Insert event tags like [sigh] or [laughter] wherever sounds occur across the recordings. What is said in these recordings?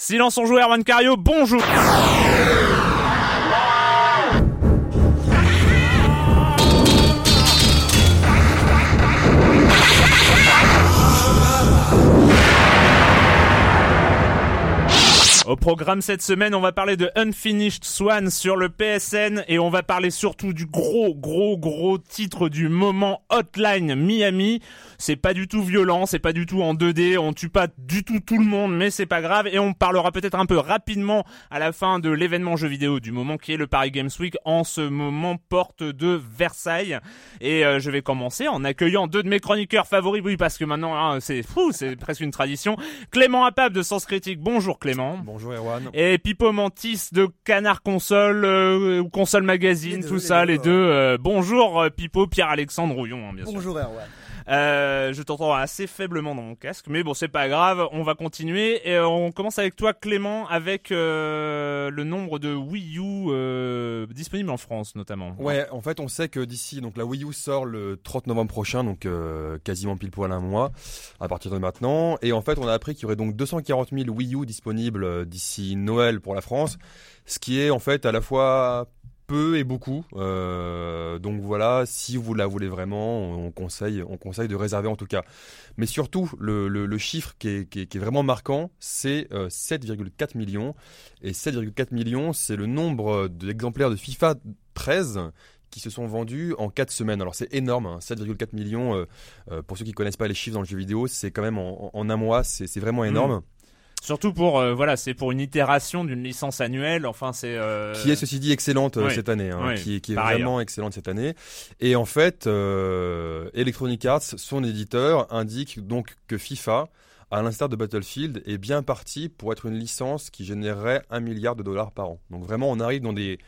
Silence on joue Erwan Cario, bonjour Au programme cette semaine, on va parler de Unfinished Swan sur le PSN et on va parler surtout du gros, gros, gros titre du moment Hotline Miami. C'est pas du tout violent, c'est pas du tout en 2D, on tue pas du tout tout le monde, mais c'est pas grave et on parlera peut-être un peu rapidement à la fin de l'événement jeu vidéo du moment qui est le Paris Games Week en ce moment porte de Versailles. Et euh, je vais commencer en accueillant deux de mes chroniqueurs favoris, oui parce que maintenant hein, c'est fou, c'est presque une tradition. Clément Apap de Sens Critique, bonjour Clément. Bonjour Erwan. Et Pipo Mantis de Canard Console euh, ou Console Magazine, deux, tout les ça, deux, les deux. euh, bonjour euh, Pipo, Pierre-Alexandre Rouillon, hein, bien sûr. Bonjour Erwan. Euh, je t'entends assez faiblement dans mon casque, mais bon, c'est pas grave, on va continuer. Et euh, on commence avec toi Clément, avec euh, le nombre de Wii U disponibles en France notamment. Ouais, en fait, on sait que d'ici, donc la Wii U sort le 30 novembre prochain, donc quasiment pile poil un mois à partir de maintenant. Et en fait, on a appris qu'il y aurait donc 240 000 Wii U disponibles d'ici Noël pour la France, ce qui est en fait à la fois peu et beaucoup. Euh, donc voilà, si vous la voulez vraiment, on conseille, on conseille de réserver en tout cas. Mais surtout, le, le- le chiffre qui est, qui est- qui est vraiment marquant, c'est euh, 7,4 millions. Et 7,4 millions, c'est le nombre d'exemplaires de FIFA 13 qui se sont vendus en 4 semaines. Alors c'est énorme, hein, 7,4 millions. euh, euh, pour ceux qui connaissent pas les chiffres dans le jeu vidéo, c'est quand même en, en un mois, c'est c'est vraiment énorme. Surtout pour euh, voilà, c'est pour une itération d'une licence annuelle. Enfin, c'est euh, qui est ceci dit excellente euh, oui. cette année, hein, Oui, qui, est- qui est par vraiment excellente cette année. Et en fait, Electronic Arts, son éditeur, indique donc que FIFA, à l'instar de Battlefield, est bien parti pour être une licence qui générerait un milliard de dollars par an. Donc vraiment, on arrive dans des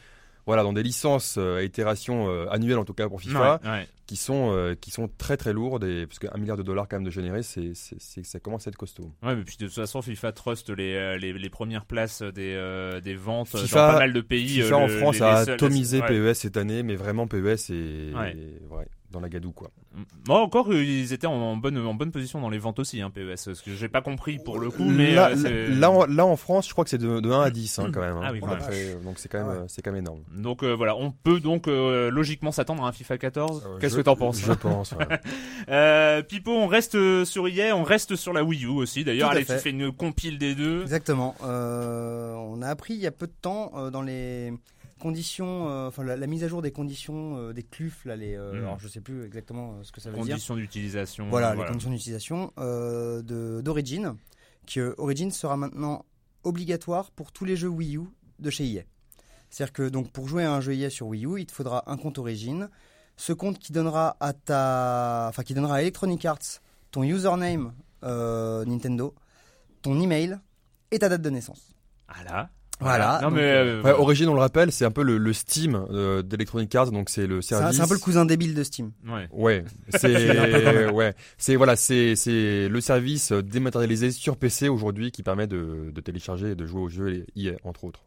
voilà, dans des licences euh, à itération euh, annuelle en tout cas pour FIFA, Ouais, ouais. qui sont euh, qui sont très très lourdes et parce qu'un milliard de dollars quand même de générer, c'est ça commence à être costaud. Ouais, mais puis de toute façon, FIFA trust les, les, les premières places des, des ventes FIFA- dans pas mal de pays. FIFA en France les- a atomisé. PES cette année, mais vraiment PES est. dans la gadoue quoi. Bon, encore, euh, ils étaient en, bonne, en bonne position dans les ventes aussi, hein, PES. Ce que j'ai pas compris pour le coup, mais là, euh, là, en, là, en France, je crois que c'est de, de 1 à 10 hein, quand même. hein. Ah oui. Après, donc c'est quand même, Ah ouais. c'est quand même énorme. Donc euh, voilà, on peut donc euh, logiquement s'attendre à un FIFA 14. Euh, Qu'est-ce que t'en penses Je pense. ouais. [laughs] euh, Pipo, on reste sur EA, on reste sur la Wii U aussi. D'ailleurs, allez, tu fait. fais une compile des deux. Exactement. Euh, on a appris il y a peu de temps euh, dans les conditions, euh, enfin la, la mise à jour des conditions euh, des CLUF, là, les, euh, Mm. alors je sais plus exactement ce que ça veut dire. Conditions d'utilisation. Voilà, les conditions d'utilisation euh, de d'Origin, que Origin sera maintenant obligatoire pour tous les jeux Wii U de chez EA. C'est-à-dire que donc pour jouer à un jeu EA sur Wii U, il te faudra un compte Origin. Ce compte qui donnera à ta, enfin qui donnera à Electronic Arts ton username Nintendo, ton email et ta date de naissance. Ah là. Voilà, Non donc, mais euh, Ouais, Origin, on le rappelle, c'est un peu le, le Steam euh, d'Electronic Arts, donc c'est le service. c'est un peu le cousin débile de Steam. ouais. Ouais, c'est [laughs] ouais, c'est voilà, c'est c'est le service dématérialisé sur PC aujourd'hui qui permet de, de télécharger et de jouer aux jeux EA entre autres.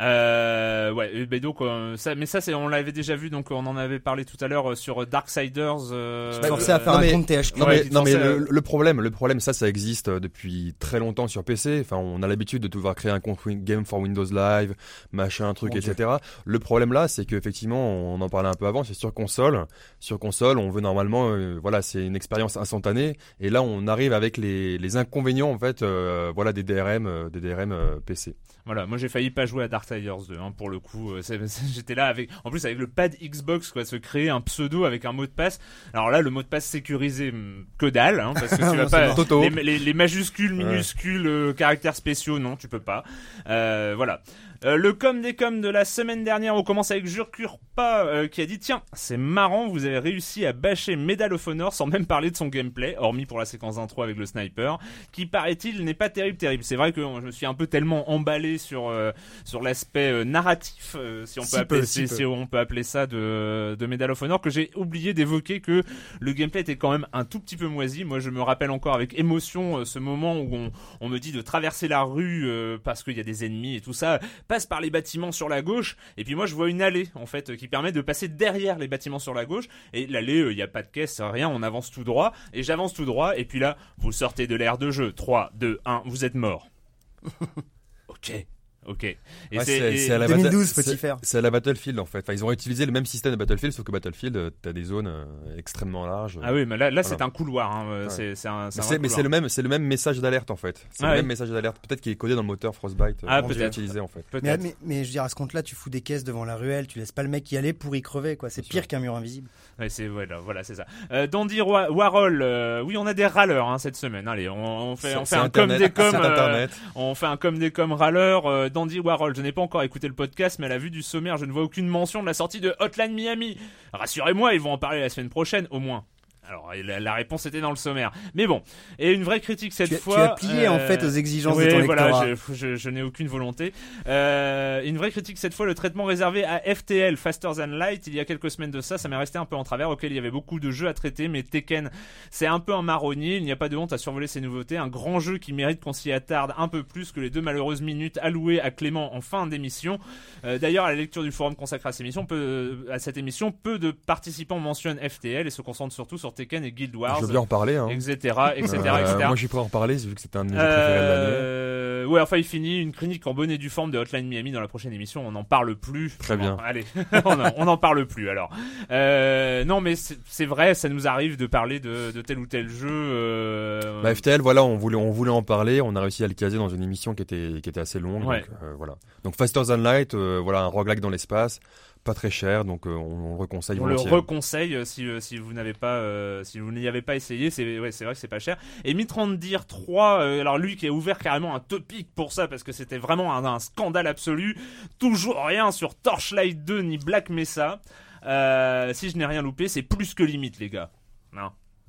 Euh, ouais, et ben donc euh, ça, mais ça c'est, on l'avait déjà vu, donc on en avait parlé tout à l'heure euh, sur Darksiders. Euh, Forcé à faire non, un mais- compte THQ. Non Ouais, mais, non, mais le, euh, le problème, le problème, ça, ça existe euh, depuis très longtemps sur PC. Enfin, on a l'habitude de devoir créer un compte Game for Windows Live, machin, truc, Mon Dieu. etc. Le problème là, c'est qu'effectivement, on en parlait un peu avant, c'est sur console. Sur console, on veut normalement, euh, voilà, c'est une expérience instantanée. Et là, on arrive avec les, les inconvénients en fait, euh, voilà, des DRM, euh, des DRM euh, PC. Voilà, moi j'ai failli pas jouer à Darksiders 2 hein, pour le coup. euh, [laughs] J'étais là avec, en plus avec le pad Xbox quoi, se créer un pseudo avec un mot de passe. Alors là, le mot de passe sécurisé, hum, que dalle, hein, parce que [laughs] tu vas Non, pas les, les- les majuscules, Ouais. minuscules, euh, caractères spéciaux, non, tu peux pas. Euh, voilà. Euh, le com des com de la semaine dernière, on commence avec Jurkurpa euh, qui a dit tiens, c'est marrant, vous avez réussi à bâcher Medal of Honor sans même parler de son gameplay, hormis pour la séquence d'intro avec le sniper, qui paraît-il n'est pas terrible terrible. C'est vrai que je me suis un peu tellement emballé sur euh, sur l'aspect euh, narratif, euh, si on peut Si appeler peu, si si, peu. si on peut appeler ça de de Medal of Honor que j'ai oublié d'évoquer que le gameplay était quand même un tout petit peu moisi. Moi, je me rappelle encore avec émotion ce moment où on, on me dit de traverser la rue euh, parce qu'il y a des ennemis et tout ça passe par les bâtiments sur la gauche et puis moi je vois une allée en fait qui permet de passer derrière les bâtiments sur la gauche et l'allée il n'y a pas de caisse rien on avance tout droit et j'avance tout droit et puis là vous sortez de l'air de jeu. 3 2 1 vous êtes mort. [laughs] Ok ok et Ouais, c'est à la 2012 Battle- faut-y c'est- faire. C'est à la Battlefield en fait. Enfin, ils ont utilisé le même système de Battlefield, sauf que Battlefield, euh, t'as des zones euh, extrêmement larges. ah oui mais là, là c'est un couloir hein, euh, Ouais. c'est c'est un, c'est Mais c'est mais le même, c'est le même message d'alerte en fait. C'est Ah le même message d'alerte, peut-être qui est codé dans le moteur Frostbite. Ah, peut-être. utilisé en fait. Mais, peut-être mais, mais je veux dire, à ce compte-là, tu fous des caisses devant la ruelle, tu laisses pas le mec y aller pour y crever, quoi. C'est Bien pire sûr. qu'un mur invisible. Ouais, c'est voilà, voilà, c'est ça. Euh, Dandy Wa- Warhol, euh, oui, on a des râleurs hein, cette semaine. Allez, on, on fait, on fait un com Internet, des com, c'est Internet. on fait un com des com râleurs. Dandy Warhol, je n'ai pas encore écouté le podcast, mais à la vue du sommaire, je ne vois aucune mention de la sortie de Hotline Miami. Rassurez-moi, ils vont en parler la semaine prochaine, au moins. Alors, la, la réponse était dans le sommaire. Mais bon, et une vraie critique cette Tu, fois. tu as plié en euh, fait aux exigences de ton voilà, lectorat. je, je, je n'ai aucune volonté. Euh, une vraie critique cette fois, le traitement réservé à FTL, Faster Than Light. Il y a quelques semaines de ça, ça m'est resté un peu en travers, auquel il y avait beaucoup de jeux à traiter, mais Tekken, c'est un peu un marronnier. Il n'y a pas de honte à survoler ces nouveautés. Un grand jeu qui mérite qu'on s'y attarde un peu plus que les deux malheureuses minutes allouées à Clément en fin d'émission. Euh, D'ailleurs, à la lecture du forum consacré à, cette émission, peu, à cette émission, peu de participants mentionnent FTL et se concentrent surtout sur Tekken et Guild Wars, Je veux bien en parler. Hein. etc., etc., Euh, etc. Moi, prêt à en parler vu que c'était un de mes. Euh, ouais, enfin, il finit une chronique en bonne et due forme de Hotline Miami dans la prochaine émission. On n'en parle plus. Très Bon, bien. allez, [laughs] on n'en- parle plus alors. Euh, non, mais c'est c'est vrai, ça nous arrive de parler de, de tel ou tel jeu. Euh... Bah, FTL, voilà, on voulait, on voulait en parler, on a réussi à le caser dans une émission qui était, qui était assez longue. Ouais. Donc, voilà. Donc Faster Than Light, voilà, un roguelike dans l'espace, pas très cher, donc euh, on, on le reconseille on le reconseille euh, si, euh, si vous n'avez pas euh, si vous n'y avez pas essayé c'est ouais, c'est vrai que c'est pas cher. Et Mitrandir 3 euh, alors lui qui a ouvert carrément un topic pour ça parce que c'était vraiment un, un scandale absolu. Toujours rien sur Torchlight 2 ni Black Mesa. Euh, si je n'ai rien loupé c'est plus que limite les gars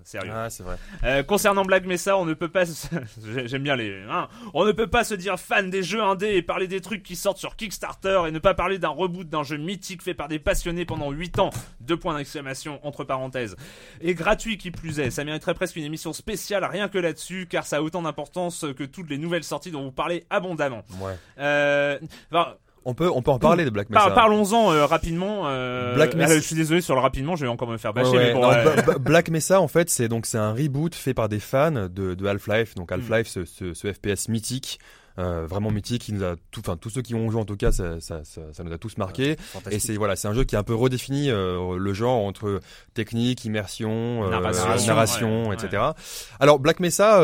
sérieux Ah, c'est vrai. euh, concernant Black Mesa, on ne peut pas. se- [laughs] J'aime bien les. hein, on ne peut pas se dire fan des jeux indés et parler des trucs qui sortent sur Kickstarter et ne pas parler d'un reboot d'un jeu mythique fait par des passionnés pendant 8 ans. Deux points d'exclamation entre parenthèses. Et gratuit qui plus est. Ça mériterait presque une émission spéciale rien que là-dessus car ça a autant d'importance que toutes les nouvelles sorties dont vous parlez abondamment. Ouais. Euh, enfin, On peut, on peut en parler de Black Mesa. par- Parlons-en euh, rapidement. euh, Black Mesa- euh, je suis désolé sur le rapidement, je vais encore me faire bâcher. ouais. mais bon, Non, euh, Black Mesa, en fait, c'est donc c'est un reboot fait par des fans de, de Half-Life. Donc Half-Life, ce, ce, ce FPS mythique, euh, vraiment mythique, qui nous a tout, enfin tous ceux qui ont joué en tout cas, ça, ça, ça, ça nous a tous marqué. Et c'est voilà, c'est un jeu qui a un peu redéfini euh, le genre entre technique, immersion, euh, Narration, narration, ouais, etc. Alors Black Mesa,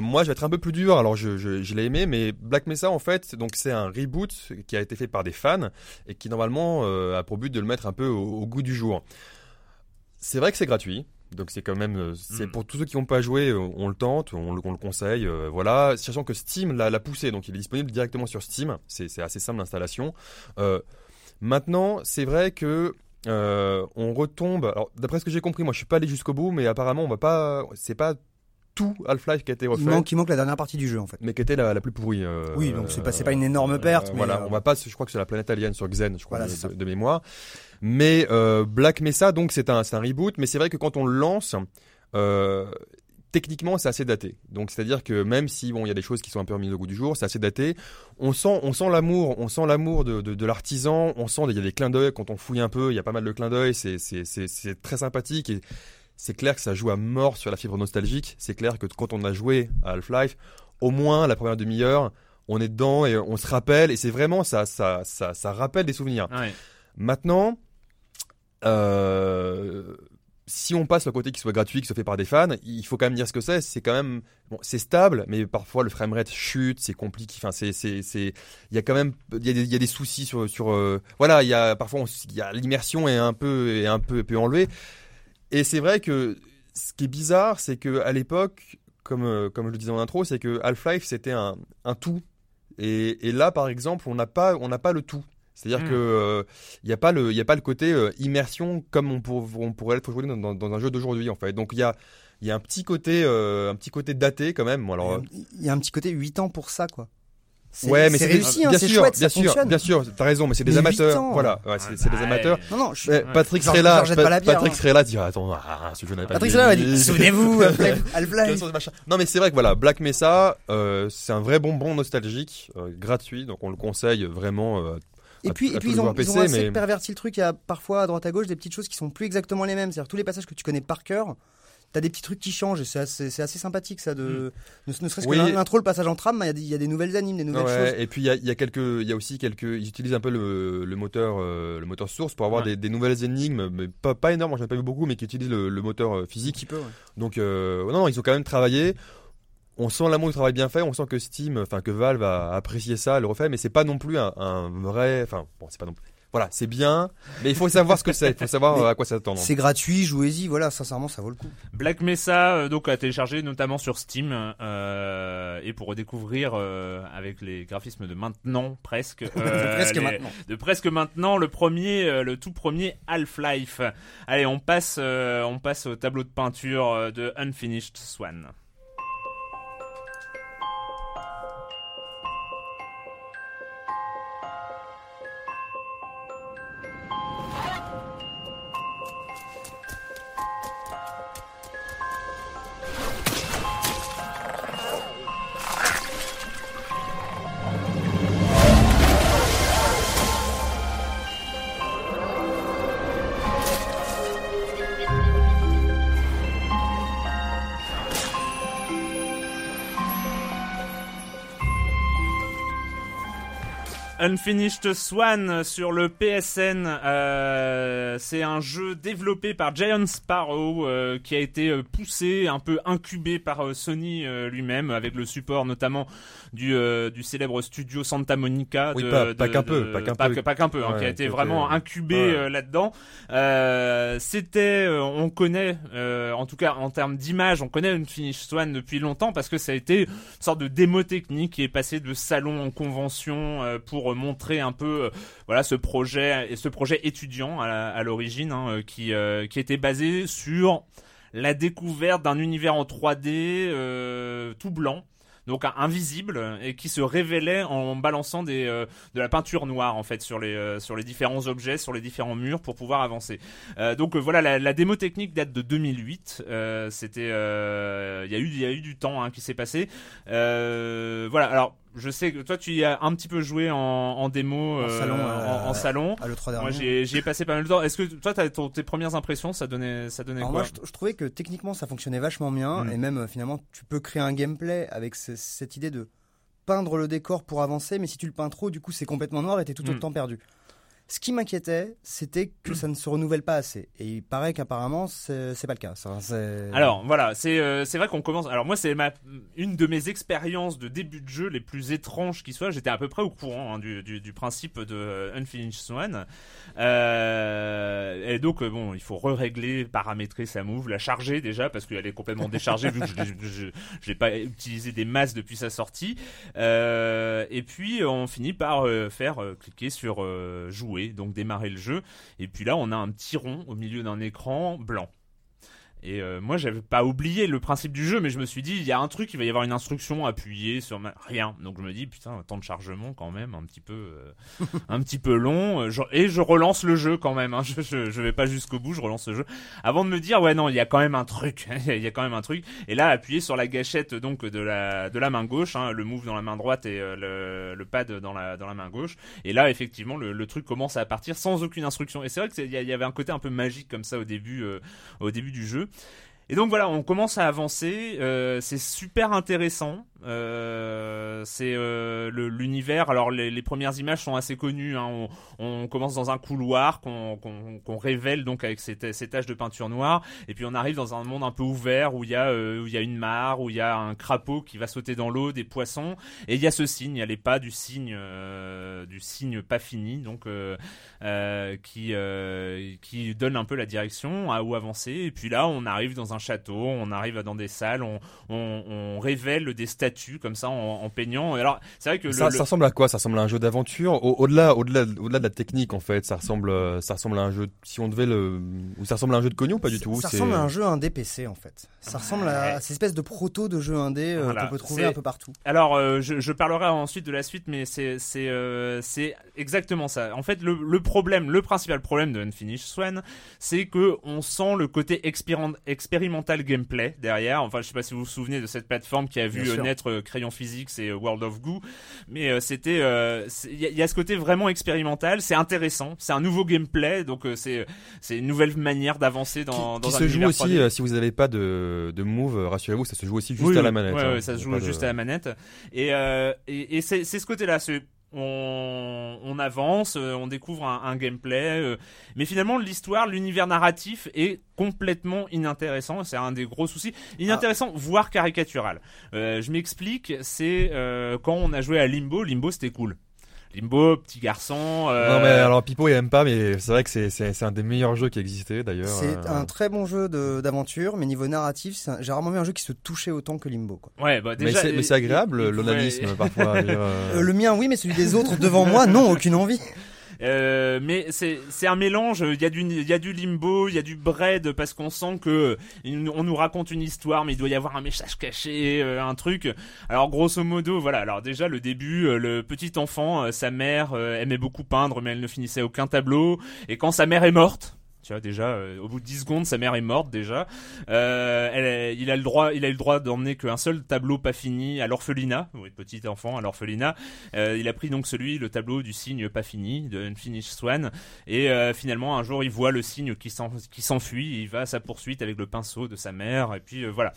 moi je vais être un peu plus dur. Alors je, je, je l'ai aimé, mais Black Mesa en fait, donc c'est un reboot qui a été fait par des fans et qui normalement a pour but de le mettre un peu au, au goût du jour. C'est vrai que c'est gratuit. Donc c'est quand même, euh, c'est Mm. pour tous ceux qui n'ont pas joué, euh, on le tente, on le, on le conseille, euh, voilà. Sachant que Steam l'a poussé, donc il est disponible directement sur Steam. C'est assez simple d'installation. Euh, maintenant, c'est vrai que euh, on retombe. Alors d'après ce que j'ai compris, moi je suis pas allé jusqu'au bout, mais apparemment on va pas, c'est pas tout Half-Life qui a été Il refait, manque, il manque la dernière partie du jeu en fait. mais qui était la, la plus pourrie. euh, Oui, donc c'est pas, pas une énorme perte, mais voilà, euh, on va pas, je crois que c'est la planète alien sur Xen, je crois, Voilà, de- de mémoire. Mais euh, Black Mesa, donc c'est un, un reboot, mais c'est vrai que quand on le lance, euh, techniquement c'est assez daté. Donc c'est-à-dire que même si bon il y a des choses qui sont un peu remises au goût du jour, c'est assez daté. On sent, on sent l'amour, on sent l'amour de, de, de l'artisan. On sent il y a des clins d'œil quand on fouille un peu, il y a pas mal de clins d'œil. C'est c'est c'est c'est très sympathique et c'est clair que ça joue à mort sur la fibre nostalgique. C'est clair que quand on a joué à Half-Life, au moins la première demi-heure, on est dedans et on se rappelle et c'est vraiment ça, ça, ça, ça rappelle des souvenirs. ouais. Maintenant, euh, si on passe le côté qui soit gratuit, qui soit fait par des fans, il faut quand même dire ce que c'est. C'est quand même, c'est stable, mais parfois le framerate chute, c'est compliqué. Enfin, c'est, c'est, il y a quand même, il y y a des soucis sur, sur, euh, voilà, il y a parfois, l'immersion est un peu, est un peu, peu enlevée. Et c'est vrai que ce qui est bizarre, c'est que à l'époque, comme, euh, comme je le disais en intro, c'est que Half-Life c'était un, un tout. Et, et là, par exemple, on n'a pas, on n'a pas le tout. C'est-à-dire Mm. que euh, il n'y a pas le, y a pas le côté euh, immersion comme on, pour- on pourrait l'être aujourd'hui dans, dans- dans un jeu d'aujourd'hui en fait. Donc il y a, il y a un petit côté, euh, un petit côté daté quand même. Alors, euh, Il y a un petit côté 8 ans pour ça, quoi. C'est ouais, mais c'est réussi, hein, bien c'est sûr, chouette, bien ça sûr, fonctionne. bien sûr. T'as raison, mais c'est des Mais amateurs. ans. Voilà, ouais, c'est des amateurs. Non, non, je... Ouais, Patrick Genre- serait là. genre, jette pas la bière, Patrick hein. serait là, dire attends, ah, ce jeu n'a pas Patrick vieilli. Sella a dit, [laughs] souvenez-vous, [laughs] Non mais c'est vrai que voilà, Black Mesa, euh, c'est un vrai bonbon nostalgique, euh, gratuit, donc on le conseille vraiment. euh, Et à- puis, à et tous puis les ils, ont, ils assez mais- perverti le truc. Il y a parfois à droite à gauche des petites choses qui sont plus exactement les mêmes. C'est-à-dire tous les passages que tu connais par cœur, t'as des petits trucs qui changent c'est assez, sympathique ça. De, ne, ne serait-ce Oui. que l'in- l'intro, le passage en tram, il y, a des- il y a des nouvelles animes, des nouvelles Ouais, choses. et puis il y a, il y a quelques, il y a aussi quelques, ils utilisent un peu le, le moteur, euh, le moteur source pour avoir Ouais. des, des nouvelles énigmes, mais pas, pas énormes, j'en ai pas vu beaucoup, mais qui utilisent le, le moteur euh, Un physique. petit peu, ouais. Donc euh, non, non, ils ont quand même travaillé. On sent l'amour du travail bien fait, on sent que Steam, enfin que Valve a apprécié ça, le refait, mais c'est pas non plus un, un vrai, enfin bon, c'est pas non plus. Voilà, c'est bien, mais il faut savoir ce que c'est, il faut savoir Mais à quoi s'attendre. C'est gratuit, jouez-y, voilà, sincèrement, ça vaut le coup. Black Mesa, euh, donc à télécharger notamment sur Steam euh, et pour redécouvrir euh, avec les graphismes de maintenant presque, [laughs] euh, Presque les- maintenant. de presque maintenant le premier, euh, le tout premier Half-Life. Allez, on passe, euh, on passe au tableau de peinture de Unfinished Swan. Unfinished Swan sur le PSN, euh, c'est un jeu développé par Giant Sparrow euh, qui a été euh, poussé, un peu incubé par euh, Sony euh, lui-même, avec le support notamment du, euh, du célèbre studio Santa Monica. Oui, pas- pas qu'un peu, pas qu'un peu. pas qu'un peu, hein, Ouais, qui a été vraiment incubé ouais. là-dedans. Euh, C'était, euh, on connaît, euh, en tout cas en termes d'image, on connaît Unfinished Swan depuis longtemps parce que ça a été une sorte de démo technique qui est passé de salon en convention euh, montrer un peu euh, voilà ce projet et ce projet étudiant à, l'origine hein, euh, qui euh, qui était basé sur la découverte d'un univers en 3D euh, tout blanc donc invisible et qui se révélait en balançant des de la peinture noire en fait sur les sur les différents objets sur les différents murs pour pouvoir avancer donc voilà, la, démo technique date de 2008. Euh, C'était, il y a eu, il y a eu du temps hein, qui s'est passé. Voilà. Alors, je sais que toi, tu y as un petit peu joué en, en démo, En euh, salon, euh, en, en salon. À l'E3 Moi, j'ai j'y ai passé pas mal de temps. Est-ce que toi, ton- tes premières impressions, ça donnait, ça donnait Alors quoi moi, je, je trouvais que techniquement, ça fonctionnait vachement bien. Mm. Et même, euh, finalement, tu peux créer un gameplay avec ce- cette idée de peindre le décor pour avancer. Mais si tu le peins trop, du coup, c'est complètement noir et t'es tout Mm. autant perdu. Ce qui m'inquiétait, c'était que ça ne se renouvelle pas assez. Et il paraît qu'apparemment, c'est pas le cas. C'est- Alors voilà, c'est euh, vrai qu'on commence. Alors moi, c'est une de mes expériences de début de jeu les plus étranges qui soient. J'étais à peu près au courant hein, du, du, principe de euh, Unfinished Swan. Euh, et donc euh, bon, il faut re-régler, paramétrer sa move, la charger déjà parce qu'elle est complètement déchargée vu que je l'ai pas utilisé des masses depuis sa sortie. Euh, et puis on finit par euh, faire euh, cliquer sur euh, donc démarrer le jeu. Et puis là, on a un petit rond au milieu d'un écran blanc. Et euh, moi, j'avais pas oublié le principe du jeu, mais je me suis dit, il y a un truc, il va y avoir une instruction appuyée sur ma... rien. Donc je me dis, putain, temps de chargement quand même, un petit peu, euh, [laughs] un petit peu long. Euh, je- Et je relance le jeu quand même. Hein. [laughs] Je, je, je vais pas jusqu'au bout, je relance le jeu. Avant de me dire, ouais, non, il y a quand même un truc. [laughs] il y a quand même un truc. Et là, appuyer sur la gâchette donc de la de la main gauche, hein, le move dans la main droite et euh, le, le pad dans la dans la main gauche. Et là, effectivement, le, le truc commence à partir sans aucune instruction. Et c'est vrai que il y, y avait un côté un peu magique comme ça au début, euh, au début du jeu. Et donc voilà, on commence à avancer. euh, c'est super intéressant. Euh, c'est euh, l'univers. Alors les, premières images sont assez connues. hein. On, commence dans un couloir qu'on révèle donc avec ces, ces taches de peinture noire. Et puis on arrive dans un monde un peu ouvert où il y a euh, où il y a une mare, où il y a un crapaud qui va sauter dans l'eau, des poissons. Et il y a ce signe. Il y a les pas du signe du signe pas fini. Donc qui donne un peu la direction à où avancer. Et puis là, on arrive dans un château, on arrive dans des salles, on, on révèle des statues comme ça en, en peignant. Alors c'est vrai que le- Ça, le- ça ressemble à quoi? Ça ressemble à un jeu d'aventure? Au- Au-delà, au-delà, au-delà de la technique en fait, ça ressemble, euh, ça ressemble à un jeu. Si on devait le, ou ça ressemble à un jeu de cognon, pas du tout? Ça c'est- ressemble à un jeu indé PC en fait. Ça ressemble à, à cette espèce de proto de jeu indé euh, Voilà, qu'on peut trouver c'est- un peu partout. Alors, euh, je, je parlerai ensuite de la suite, mais c'est c'est euh, c'est exactement ça. En fait, le, le problème, le principal problème de Unfinished Swan, c'est que on sent le côté expérim- expérimental gameplay derrière. Enfin, je sais pas si vous vous souvenez de cette plateforme qui a vu Bien sûr. naître Crayon Physics et World of Goo, mais euh, c'était, euh, il y, a- il y a ce côté vraiment expérimental. C'est intéressant, c'est un nouveau gameplay, donc euh, c'est c'est une nouvelle manière d'avancer dans, qui dans un se joue aussi 3D. si vous n'avez pas de, de move, rassurez-vous, ça se joue aussi juste Oui, à la manette. Ouais, hein. ouais, ça se joue de- juste à la manette. Et, et, et c'est c'est ce côté-là. c'est- On, on avance, euh, on découvre un, un gameplay, euh, mais finalement l'histoire, l'univers narratif est complètement inintéressant. C'est un des gros soucis. Inintéressant, voire caricatural. Euh, je m'explique. C'est euh, quand on a joué à Limbo. Limbo, c'était cool. Limbo, petit garçon. euh, Non mais alors Pipo il aime pas, mais c'est vrai que c'est un des meilleurs jeux qui existait d'ailleurs. C'est euh, un très bon jeu d'aventure, mais niveau narratif, j'ai rarement vu un jeu qui se touchait autant que Limbo. Quoi. Ouais, bah Mais déjà. c'est mais c'est agréable l'onanisme parfois. [laughs] euh, Euh, le mien, oui, mais celui des autres devant moi, non, aucune envie. Euh, mais c'est un mélange. Il y a du il y a du limbo, il y a du bread parce qu'on sent que on nous raconte une histoire, mais il doit y avoir un message caché, euh, un truc. Alors grosso modo, voilà. Alors déjà le début, euh, le petit enfant, sa mère aimait beaucoup peindre, mais elle ne finissait aucun tableau. Et quand sa mère est morte. Tu vois déjà, euh, au bout de 10 secondes, sa mère est morte déjà. Euh, il a le droit, il a eu le droit d'emmener qu'un seul tableau pas fini à l'orphelinat. Oui, petit enfant à l'orphelinat. Euh, il a pris donc celui, le tableau du signe pas fini, de Unfinished Swan. Et finalement, un jour, il voit le signe qui s'en- qui s'enfuit. Il va à sa poursuite avec le pinceau de sa mère. Et puis voilà.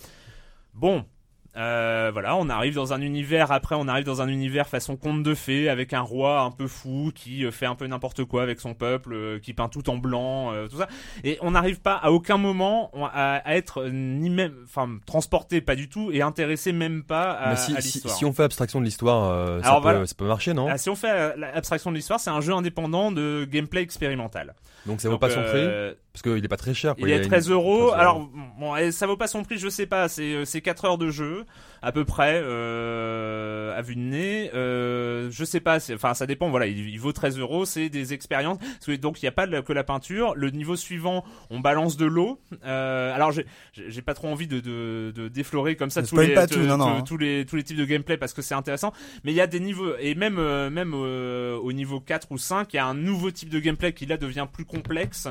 Bon. Euh, voilà, on arrive dans un univers. Après, on arrive dans un univers façon conte de fées avec un roi un peu fou qui euh, fait un peu n'importe quoi avec son peuple, euh, qui peint tout en blanc, euh, tout ça. Et on n'arrive pas à aucun moment à, à être ni même, enfin, transporté pas du tout et intéressé même pas à, mais si, à si, l'histoire. si on fait abstraction de l'histoire, ça, peut, ça peut marcher, non Ah, si on fait l'abstraction de l'histoire, c'est un jeu indépendant de gameplay expérimental. Donc ça vaut Donc, pas son prix Parce qu'il est pas très cher. quoi. Il y est a une- 13 euros. 13 Alors, bon, ça vaut pas son prix, je sais pas. C'est euh, c'est 4 heures de jeu, à peu près, euh, à vue de nez. Euh, je sais pas. Enfin, ça dépend. Voilà, il, il vaut 13 euros. C'est des expériences. Donc, il n'y a pas que la peinture. Le niveau suivant, on balance de l'eau. Euh, alors, j'ai- pas trop envie de, de, de déflorer comme ça tous les, tout, non, non, tous- hein. tous les tous les types de gameplay parce que c'est intéressant. Mais il y a des niveaux et même euh, même euh, au niveau 4 ou 5, il y a un nouveau type de gameplay qui là devient plus complexe,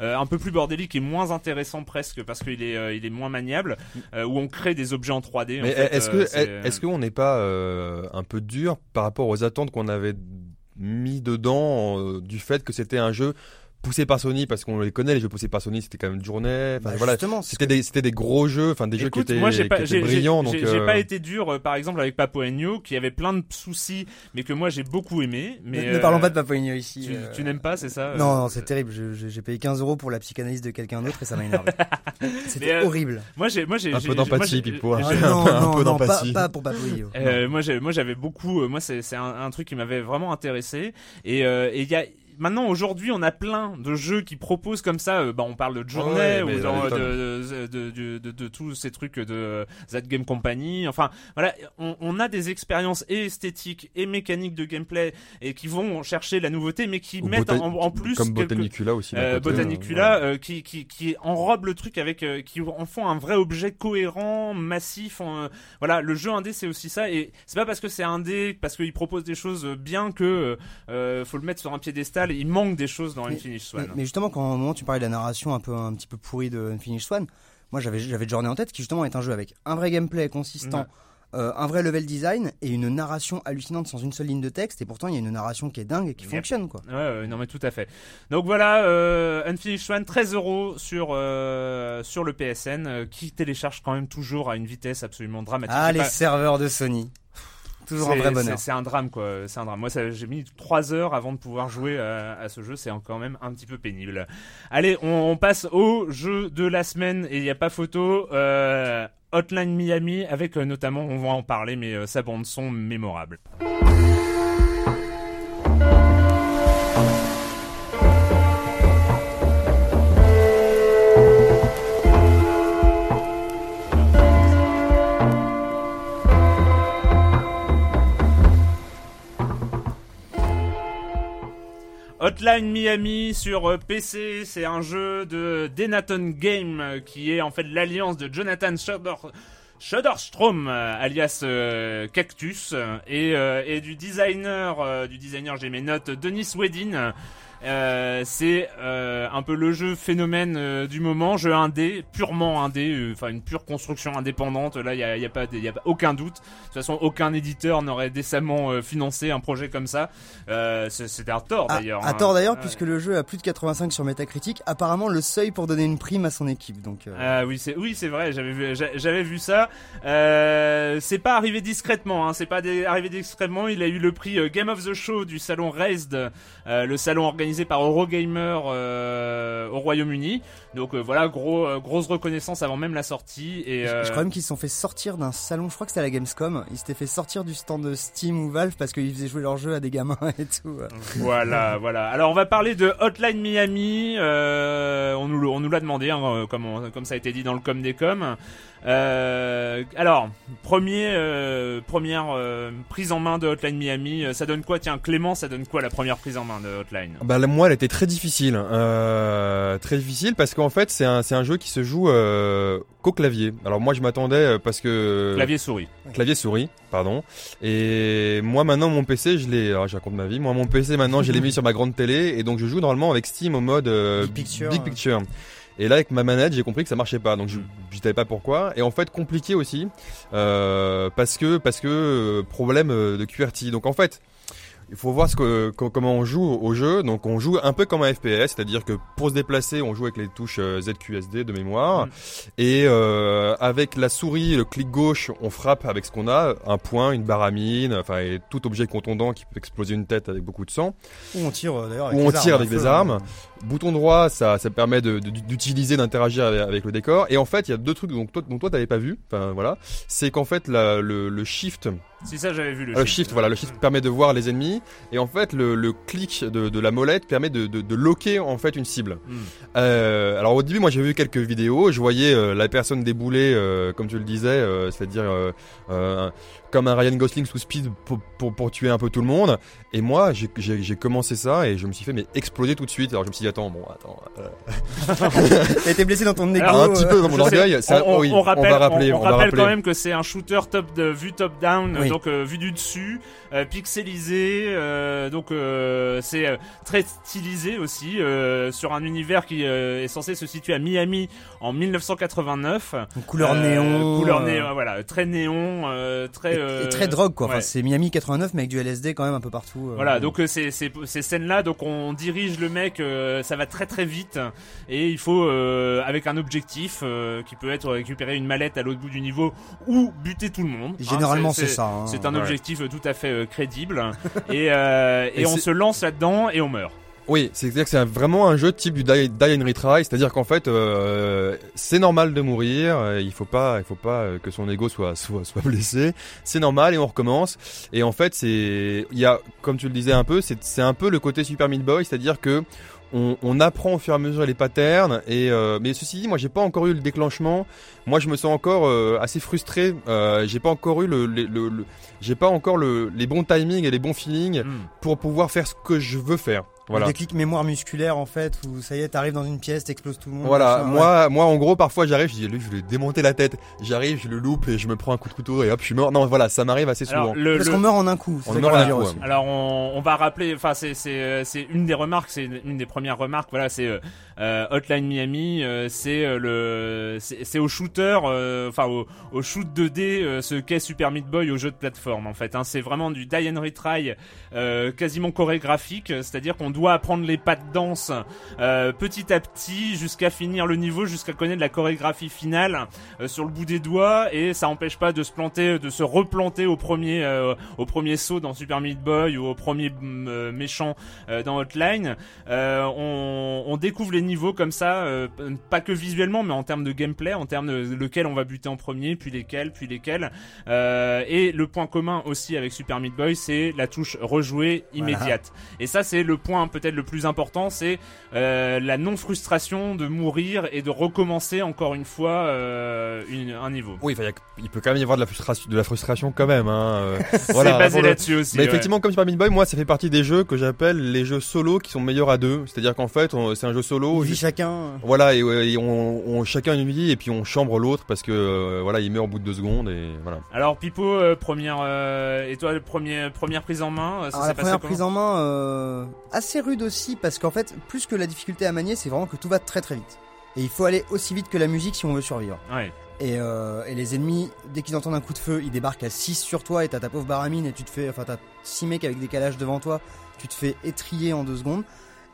euh, un peu plus bordélique et moins intéressant presque parce qu'il est euh, il est moins maniable euh, où on crée des objets en 3D. en Mais fait, est-ce euh, que c'est- est-ce qu'on n'est pas euh, un peu dur par rapport aux attentes qu'on avait mis dedans euh, du fait que c'était un jeu poussé par Sony parce qu'on les connaît les jeux poussés par Sony c'était quand même une journée enfin Bah, voilà justement, c'est c'était des c'était des gros jeux enfin des jeux qui étaient, moi j'ai qui pas, étaient j'ai, brillants j'ai- donc j'ai euh, pas été dur euh, par exemple avec Papo Ennio qui avait plein de soucis mais que moi j'ai beaucoup aimé. Mais ne, ne euh, parlons pas de Papoigno ici. Tu, euh. tu n'aimes pas, c'est ça Non, euh, non, c'est terrible. Je- je- J'ai payé 15 euros pour la psychanalyse de quelqu'un d'autre et ça m'a [laughs] énervé. C'était euh, horrible. Moi j'ai, moi j'ai, un peu d'empathie Pipo Ah, [laughs] un peu- pas, d'empathie pas pour. Euh, moi, moi, j'avais beaucoup. euh, moi, c'est, un, truc qui m'avait vraiment intéressé. Euh, et il y a maintenant aujourd'hui, on a plein de jeux qui proposent comme ça. euh, bah, on parle de Journey Ouais, ou dans les de, de, de, de, de tous ces trucs de Z Game Company. Enfin, voilà, on, on a des expériences et esthétiques et mécaniques de gameplay et qui vont chercher la nouveauté, mais qui Ou mettent en, en plus comme quelques- Botanicula aussi euh, côté, Botanicula euh, ouais. euh, qui, qui, qui enrobe le truc avec euh, qui en font un vrai objet cohérent massif en, euh, voilà le jeu indé c'est aussi ça et c'est pas parce que c'est indé parce qu'il propose des choses bien que euh, faut le mettre sur un piédestal il manque des choses dans Mais- Unfinished Swan Mais, mais justement, quand moment tu parlais de la narration un peu un petit peu pourrie de Unfinished Swan, moi j'avais j'avais Journey en tête qui justement est un jeu avec un vrai gameplay consistant, Ouais. euh, un vrai level design et une narration hallucinante sans une seule ligne de texte. Et pourtant il y a une narration qui est dingue et qui Yep. fonctionne quoi. Ouais, ouais, non mais tout à fait. Donc voilà, euh, Unfinished Swan, 13 euros sur euh, sur le PSN, euh, qui télécharge quand même toujours à une vitesse absolument dramatique. Ah les pas- serveurs de Sony, toujours un C'est- vrai bonheur. c'est- C'est un drame quoi. C'est un drame. Moi, j'ai mis trois heures avant de pouvoir jouer à, à ce jeu. C'est quand même un petit peu pénible. Allez, on, on passe au jeu de la semaine et il n'y a pas photo. Euh, Hotline Miami avec euh, notamment, on va en parler, mais euh, sa bande son mémorable. Hotline Miami sur euh, PC, c'est un jeu de Denaton Game euh, qui est en fait l'alliance de Jonathan Shudder. Shudderstrom, euh, alias Cactus, et, du designer, du designer, j'ai mes notes, Denis Wedin. Euh, c'est euh, un peu le jeu phénomène euh, du moment, jeu indé, purement indé, euh, enfin une pure construction indépendante. Là, il y a, y a pas, y a aucun doute. De toute façon, aucun éditeur n'aurait décemment financé un projet comme ça. Euh, c'est- C'était un tort À, d'ailleurs. à hein. tort d'ailleurs, Ouais. puisque le jeu a plus de 85 sur Metacritic, apparemment le seuil pour donner une prime à son équipe. Donc, Ah oui, c'est oui, c'est vrai. J'avais vu, j'avais vu ça. Euh, c'est pas arrivé discrètement. Hein, c'est pas arrivé discrètement. Il a eu le prix Game of the Show du salon Raised, euh, le salon organisé par Eurogamer euh, au Royaume-Uni. Donc euh, voilà, gros, euh, grosse reconnaissance avant même la sortie. Et je- je crois même qu'ils se sont fait sortir d'un salon, je crois que c'était à la Gamescom, ils s'étaient fait sortir du stand de Steam ou Valve parce qu'ils faisaient jouer leur jeu à des gamins [laughs] et tout. voilà, [laughs] voilà. Alors on va parler de Hotline Miami. On nous, le- on nous l'a demandé, hein, comme, on- comme ça a été dit dans le com des com. Euh, alors, premier, euh, première euh, prise en main de Hotline Miami. euh, Ça donne quoi? Tiens, Clément, ça donne quoi la première prise en main de Hotline? Bah moi, elle était très difficile, euh, très difficile parce qu'en fait, c'est un, c'est un jeu qui se joue euh, qu'au clavier. Alors moi, je m'attendais euh, parce que Clavier souris. clavier souris, pardon. Et moi, maintenant, mon PC, je l'ai. alors, Je raconte ma vie. Moi, mon PC, maintenant, je l'ai [laughs] mis sur ma grande télé et donc je joue normalement avec Steam au mode euh, Big Picture. Big Picture. Et là, avec ma manette, j'ai compris que ça marchait pas. Donc, je je savais pas pourquoi. Et en fait, compliqué aussi euh, parce que parce que euh, problème euh, de QWERTY. Donc, en fait. Il faut voir ce que, co- comment on joue au jeu. Donc on joue un peu comme un FPS, c'est-à-dire que pour se déplacer, on joue avec les touches ZQSD de mémoire, Mm. et euh, avec la souris, le clic gauche, on frappe avec ce qu'on a, un point, une baramine, enfin et tout objet contondant qui peut exploser une tête avec beaucoup de sang. Où on tire d'ailleurs avec Où on des tire avec à des armes. Bouton droit, ça, ça permet de- de- d'utiliser, d'interagir avec, avec le décor. Et en fait, il y a deux trucs dont toi, dont toi t'avais pas vu. Enfin voilà, c'est qu'en fait la- le, le shift Si ça, j'avais vu le, ah, le shift, voilà, le shift permet de voir les ennemis et en fait le, le clic de, de la molette permet de, de, de loquer en fait une cible. Hmm. Euh, alors au début, moi j'ai vu quelques vidéos, je voyais euh, la personne débouler, euh, comme tu le disais, euh, c'est-à-dire euh, euh, comme un Ryan Gosling sous speed pour, pour, pour tuer un peu tout le monde. Et moi j'ai- commencé ça et je me suis fait mais exploser tout de suite. Alors je me suis dit attends bon attends. euh, [laughs] T'as été blessé dans ton égo. un petit euh, peu dans mon sais, orgueil. ça- on, on- oui, on rappelle, va rappeler, on, on, on va rappelle rappeler. quand même que c'est un shooter top de vue top down, Oui. donc euh, vue du dessus, euh, pixelisé, euh, donc euh, c'est euh, très stylisé aussi euh, sur un univers qui euh, est censé se situer à Miami en 1989. une couleur Euh, néon. couleur euh, néon, voilà, très néon, euh, très euh, et très drogue quoi. ouais. Enfin, c'est Miami 89 mais avec du LSD quand même un peu partout. euh. Voilà, donc euh, ces, ces, ces scènes-là, donc on dirige le mec, euh, ça va très très vite, et il faut euh, avec un objectif euh, qui peut être récupérer une mallette à l'autre bout du niveau ou buter tout le monde. Hein, Généralement c'est ça. hein. C'est un Ouais. objectif euh, tout à fait euh, crédible, [laughs] et, euh, et, Et on c'est- se lance là-dedans et on meurt. Oui, c'est-à-dire que c'est vraiment un jeu type du die, die and retry, c'est-à-dire qu'en fait, euh, c'est normal de mourir, euh, il faut pas, il faut pas euh, que son ego soit [laughs] soit, soit blessé, c'est normal et on recommence. Et en fait, c'est, il y a, comme tu le disais un peu, c'est c'est un peu le côté Super Meat Boy, c'est-à-dire que on, on apprend au fur et à mesure les patterns et euh, mais ceci dit moi j'ai pas encore eu le déclenchement moi je me sens encore euh, assez frustré euh, j'ai pas encore eu le, le, le- le- j'ai pas encore le, les bons timings et les bons feelings Hmm. pour pouvoir faire ce que je veux faire voilà Le déclic mémoire musculaire en fait où ça y est t'arrives dans une pièce t'exploses tout le monde. Voilà, machin, ouais. moi, moi, en gros, parfois, j'arrive, je dis, lui, je vais lui démonter la tête. J'arrive, je le loupe et je me prends un coup de couteau et hop, je suis mort. Non, voilà, ça m'arrive assez souvent. Alors, le, Parce le- qu'on meurt en un coup. On c'est meurt en un coup, ouais. Alors on, on va rappeler, enfin c'est c'est euh, c'est une des remarques, c'est une, une des premières remarques. Voilà, c'est euh, euh, Hotline Miami, euh, c'est euh, le c'est au shooter, euh, enfin au, au shoot 2D, euh, ce qu'est Super Meat Boy au jeu de plateforme en fait. Hein, c'est vraiment du die and retry, euh, quasiment chorégraphique, c'est-à-dire qu'on doit apprendre les pas de danse euh, petit à petit jusqu'à finir le niveau, jusqu'à connaître la chorégraphie finale euh, sur le bout des doigts et ça empêche pas de se planter, de se replanter au premier euh, au premier saut dans Super Meat Boy ou au premier mm, euh, méchant euh, dans Hotline. Euh, on, on découvre les niveaux comme ça, euh, pas que visuellement, mais en termes de gameplay, en termes de lequel on va buter en premier, puis lesquels, puis lesquels. Euh, et le point commun aussi avec Super Meat Boy, c'est la touche rejouer immédiate. Et ça, c'est le point peut-être le plus important, c'est euh, la non-frustration de mourir et de recommencer encore une fois euh, une- un niveau. Oui, il a- il peut quand même y avoir de la frustration, de la frustration quand même. Hein. euh, [laughs] c'est voilà, basé le- là-dessus aussi. Mais ouais. effectivement, comme Super Meat Boy, moi, ça fait partie des jeux que j'appelle les jeux solo qui sont meilleurs à deux. C'est-à-dire qu'en fait, on- c'est un jeu solo. Vie je- chacun. Voilà, et, on, on- chacun une vie et puis on chambre l'autre parce que euh, voilà, il meurt au bout de deux secondes et voilà. Alors Pipo, euh, première euh, et toi, le premier, première prise en main, ça Alors, la première prise en main, euh, assez rude aussi, parce qu'en fait, plus que la difficulté à manier, c'est vraiment que tout va très très vite. Et il faut aller aussi vite que la musique si on veut survivre. Ouais. Et, euh, et les ennemis, dès qu'ils entendent un coup de feu, ils débarquent à 6 sur toi et t'as ta pauvre baramine et tu te fais, enfin t'as 6 mecs avec des calages devant toi, tu te fais étrier en deux secondes.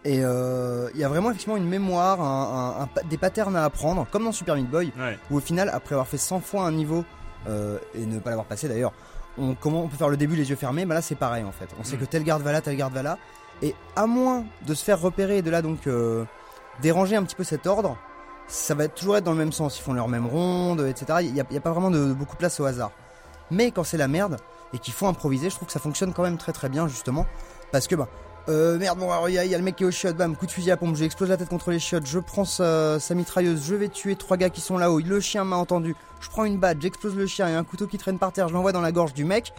Et euh, il y a vraiment effectivement une mémoire, un- un- un pa- des patterns à apprendre, comme dans Super Meat Boy, Ouais. où au final, après avoir fait 100 fois un niveau, euh, et ne pas l'avoir passé d'ailleurs, on, comment on peut faire le début les yeux fermés, bah là c'est pareil en fait. On sait Mm. que tel garde va là, tel garde va là, et à moins de se faire repérer et de là donc euh, déranger un petit peu cet ordre, ça va toujours être dans le même sens. Ils font leur même ronde, etc. Il n'y a, pas vraiment de, beaucoup de place au hasard. Mais quand c'est la merde et qu'il faut improviser, je trouve que ça fonctionne quand même très très bien justement. Parce que bah, euh, merde, bon il y, a- le mec qui est au shot, bam, coup de fusil à pompe, je explose la tête contre les shots, je prends sa, sa mitrailleuse, je vais tuer trois gars qui sont là-haut, le chien m'a entendu, je prends une batte, j'explose le chien, il y a un couteau qui traîne par terre, je l'envoie dans la gorge du mec,